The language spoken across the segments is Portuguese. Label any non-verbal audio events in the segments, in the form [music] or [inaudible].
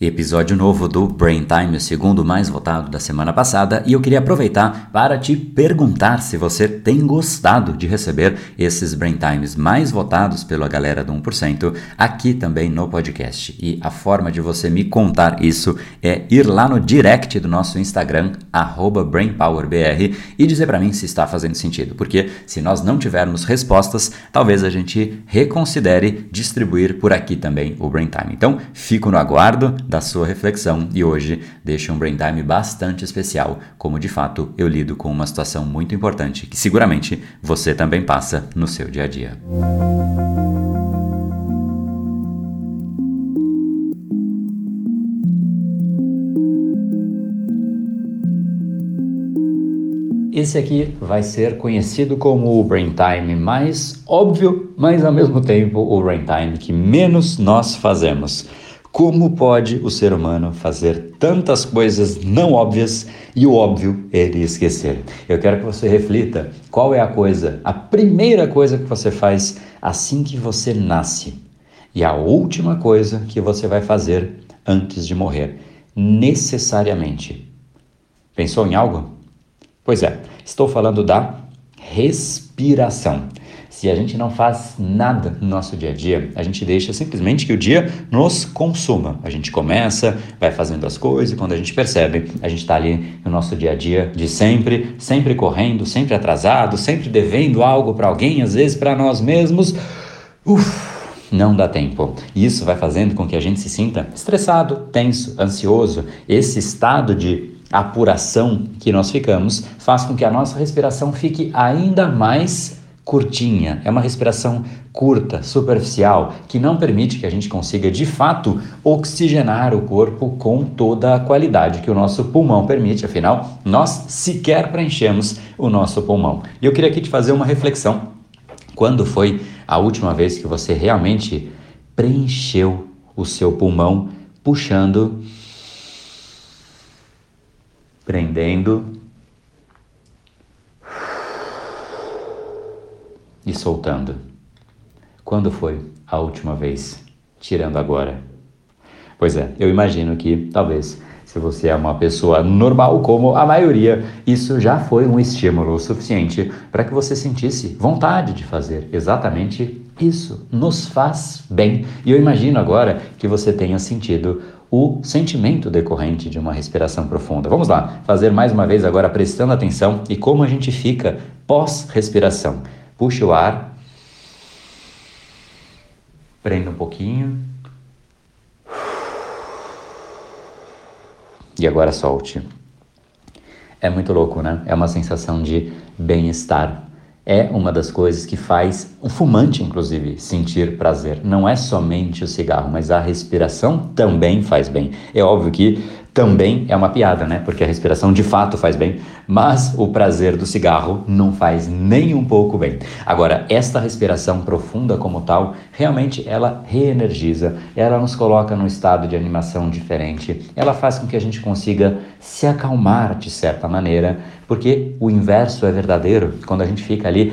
Episódio novo do Brain Time, o segundo mais votado da semana passada, e eu queria aproveitar para te perguntar se você tem gostado de receber esses Brain Times mais votados pela galera do 1% aqui também no podcast. E a forma de você me contar isso é ir lá no direct do nosso Instagram, BrainPowerBR, e dizer para mim se está fazendo sentido, porque se nós não tivermos respostas, talvez a gente reconsidere distribuir por aqui também o Brain Time. Então, fico no aguardo da sua reflexão e hoje deixo um brain time bastante especial, como de fato eu lido com uma situação muito importante que seguramente você também passa no seu dia a dia. Esse aqui vai ser conhecido como o Brain Time mais óbvio, mas ao mesmo tempo o Brain Time que menos nós fazemos. Como pode o ser humano fazer tantas coisas não óbvias e o óbvio ele esquecer? Eu quero que você reflita qual é a coisa, a primeira coisa que você faz assim que você nasce e a última coisa que você vai fazer antes de morrer, necessariamente. Pensou em algo? Pois é, estou falando da respiração. Se a gente não faz nada no nosso dia a dia, a gente deixa simplesmente que o dia nos consuma. A gente começa, vai fazendo as coisas e quando a gente percebe, a gente está ali no nosso dia a dia de sempre, sempre correndo, sempre atrasado, sempre devendo algo para alguém, às vezes para nós mesmos. Uf, não dá tempo. E isso vai fazendo com que a gente se sinta estressado, tenso, ansioso. Esse estado de apuração que nós ficamos faz com que a nossa respiração fique ainda mais curtinha, é uma respiração curta, superficial, que não permite que a gente consiga de fato oxigenar o corpo com toda a qualidade que o nosso pulmão permite, afinal, nós sequer preenchemos o nosso pulmão. E eu queria aqui te fazer uma reflexão. Quando foi a última vez que você realmente preencheu o seu pulmão puxando, prendendo e soltando. Quando foi a última vez? Tirando agora. Pois é, eu imagino que talvez se você é uma pessoa normal, como a maioria, isso já foi um estímulo suficiente para que você sentisse vontade de fazer exatamente isso. Nos faz bem. E eu imagino agora que você tenha sentido o sentimento decorrente de uma respiração profunda. Vamos lá, fazer mais uma vez agora prestando atenção e como a gente fica pós-respiração. Puxa o ar. Prenda um pouquinho. E agora solte. É muito louco, né? É uma sensação de bem-estar. É uma das coisas que faz o fumante, inclusive, sentir prazer. Não é somente o cigarro, mas a respiração também faz bem. É óbvio que também é uma piada, né? Porque a respiração de fato faz bem, mas o prazer do cigarro não faz nem um pouco bem. Agora, esta respiração profunda como tal, realmente ela reenergiza, ela nos coloca num estado de animação diferente, ela faz com que a gente consiga se acalmar de certa maneira, porque o inverso é verdadeiro. Quando a gente fica ali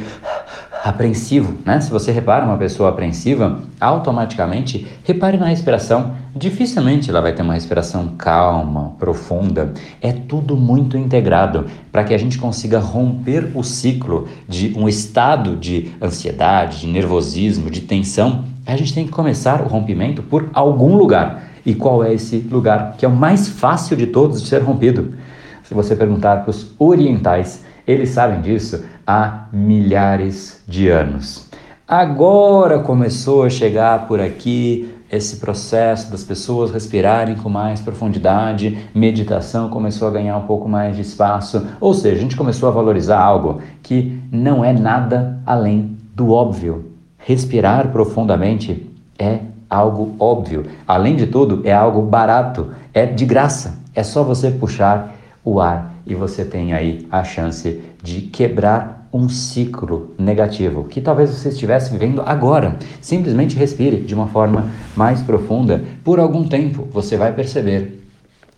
apreensivo, né? Se você repara uma pessoa apreensiva, automaticamente repare na respiração. Dificilmente ela vai ter uma respiração calma, profunda. É tudo muito integrado para que a gente consiga romper o ciclo de um estado de ansiedade, de nervosismo, de tensão. A gente tem que começar o rompimento por algum lugar. E qual é esse lugar que é o mais fácil de todos de ser rompido? Se você perguntar para os orientais, eles sabem disso há milhares de anos. Agora começou a chegar por aqui esse processo das pessoas respirarem com mais profundidade, meditação começou a ganhar um pouco mais de espaço, ou seja, a gente começou a valorizar algo que não é nada além do óbvio. Respirar profundamente é algo óbvio. Além de tudo, é algo barato, é de graça. É só você puxar o ar e você tem aí a chance de quebrar um ciclo negativo que talvez você estivesse vivendo agora. Simplesmente respire de uma forma mais profunda. Por algum tempo você vai perceber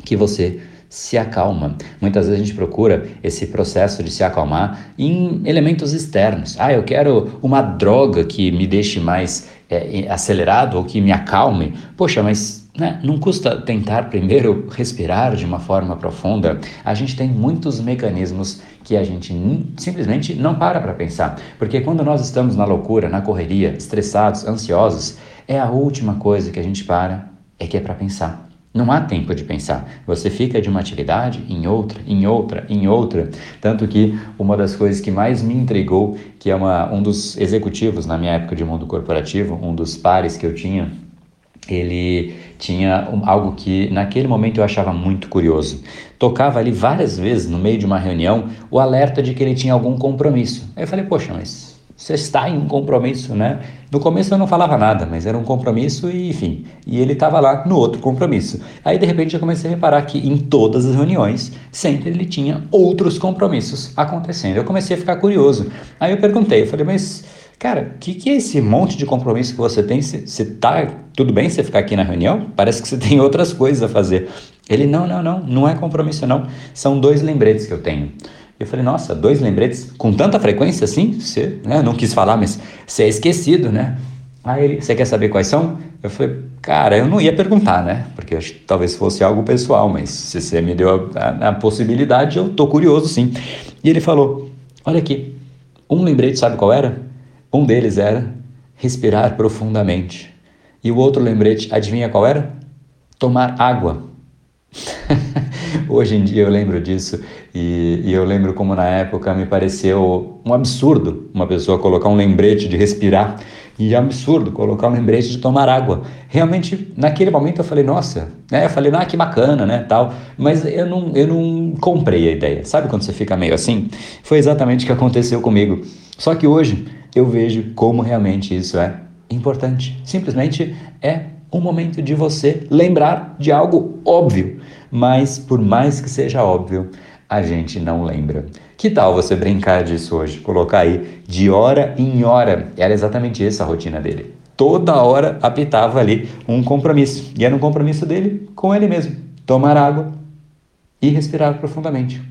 que você se acalma. Muitas vezes a gente procura esse processo de se acalmar em elementos externos. Ah, eu quero uma droga que me deixe mais é, acelerado ou que me acalme. Poxa, mas né, não custa tentar primeiro respirar de uma forma profunda. A gente tem muitos mecanismos que a gente simplesmente não para para pensar. Porque quando nós estamos na loucura, na correria, estressados, ansiosos, é a última coisa que a gente para, é que é para pensar. Não há tempo de pensar. Você fica de uma atividade em outra, em outra, em outra. Tanto que uma das coisas que mais me intrigou, que é uma, um dos executivos na minha época de mundo corporativo, um dos pares que eu tinha, ele tinha algo que naquele momento eu achava muito curioso. Tocava ali várias vezes no meio de uma reunião o alerta de que ele tinha algum compromisso. Aí eu falei, poxa, mas você está em um compromisso, né? No começo eu não falava nada, mas era um compromisso e enfim. E ele estava lá no outro compromisso. Aí de repente eu comecei a reparar que em todas as reuniões sempre ele tinha outros compromissos acontecendo. Eu comecei a ficar curioso. Aí eu perguntei, eu falei, mas Cara, o que, que é esse monte de compromisso que você tem? Você tá tudo bem você ficar aqui na reunião? Parece que você [laughs] tem outras coisas a fazer. Ele, não, não, não, não é compromisso não. São dois lembretes que eu tenho. Eu falei, nossa, dois lembretes com tanta frequência assim? Você, né? Não quis falar, mas você é esquecido, né? Aí ele, você quer saber quais são? Eu falei, cara, eu não ia perguntar, né? Porque talvez fosse algo pessoal, mas se você me deu a, a, a possibilidade, eu tô curioso sim. E ele falou, olha aqui, um lembrete, sabe qual era? Um deles era respirar profundamente. E o outro lembrete, adivinha qual era? Tomar água. [laughs] Hoje em dia eu lembro disso e, e, eu lembro como na época me pareceu um absurdo uma pessoa colocar um lembrete de respirar e é absurdo colocar um lembrete de tomar água. Realmente, naquele momento eu falei, nossa, né? Eu falei, ah, que bacana, né, tal. Mas eu não, eu não comprei a ideia. Sabe quando você fica meio assim? Foi exatamente o que aconteceu comigo. Só que hoje eu vejo como realmente isso é importante. Simplesmente é um momento de você lembrar de algo óbvio, mas por mais que seja óbvio, a gente não lembra. Que tal você brincar disso hoje? Colocar aí de hora em hora. Era exatamente essa a rotina dele. Toda hora apitava ali um compromisso. E era um compromisso dele com ele mesmo: tomar água e respirar profundamente.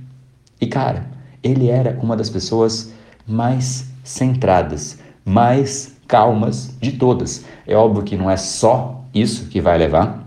E cara, ele era uma das pessoas mais centradas, mais calmas de todas. É óbvio que não é só isso que vai levar,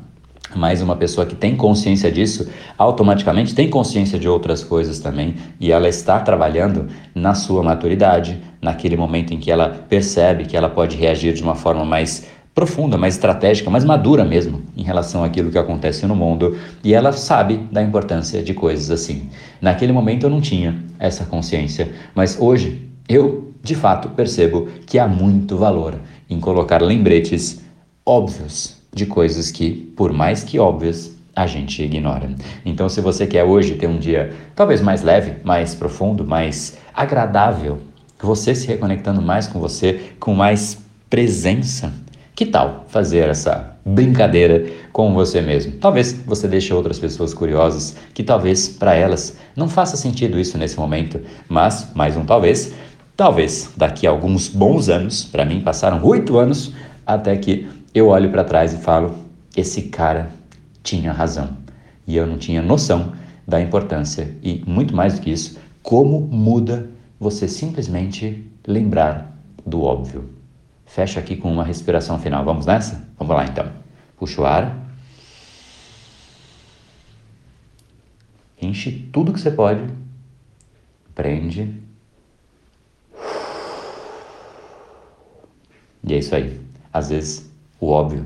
mas uma pessoa que tem consciência disso, automaticamente tem consciência de outras coisas também, e ela está trabalhando na sua maturidade, naquele momento em que ela percebe que ela pode reagir de uma forma mais profunda, mais estratégica, mais madura mesmo em relação àquilo que acontece no mundo, e ela sabe da importância de coisas assim. Naquele momento eu não tinha essa consciência, mas hoje eu de fato percebo que há muito valor em colocar lembretes óbvios de coisas que, por mais que óbvias, a gente ignora. Então, se você quer hoje ter um dia talvez mais leve, mais profundo, mais agradável, você se reconectando mais com você, com mais presença, que tal fazer essa brincadeira com você mesmo? Talvez você deixe outras pessoas curiosas, que talvez para elas não faça sentido isso nesse momento, mas mais um talvez Talvez daqui a alguns bons anos, para mim passaram oito anos, até que eu olho para trás e falo: esse cara tinha razão. E eu não tinha noção da importância. E muito mais do que isso, como muda você simplesmente lembrar do óbvio. Fecha aqui com uma respiração final. Vamos nessa? Vamos lá então. Puxa o ar. Enche tudo que você pode. Prende E é isso aí. Às vezes o óbvio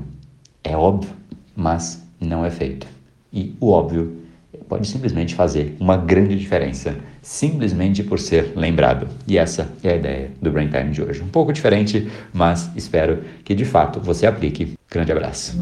é óbvio, mas não é feito. E o óbvio pode simplesmente fazer uma grande diferença, simplesmente por ser lembrado. E essa é a ideia do Brain Time de hoje. Um pouco diferente, mas espero que de fato você aplique. Grande abraço.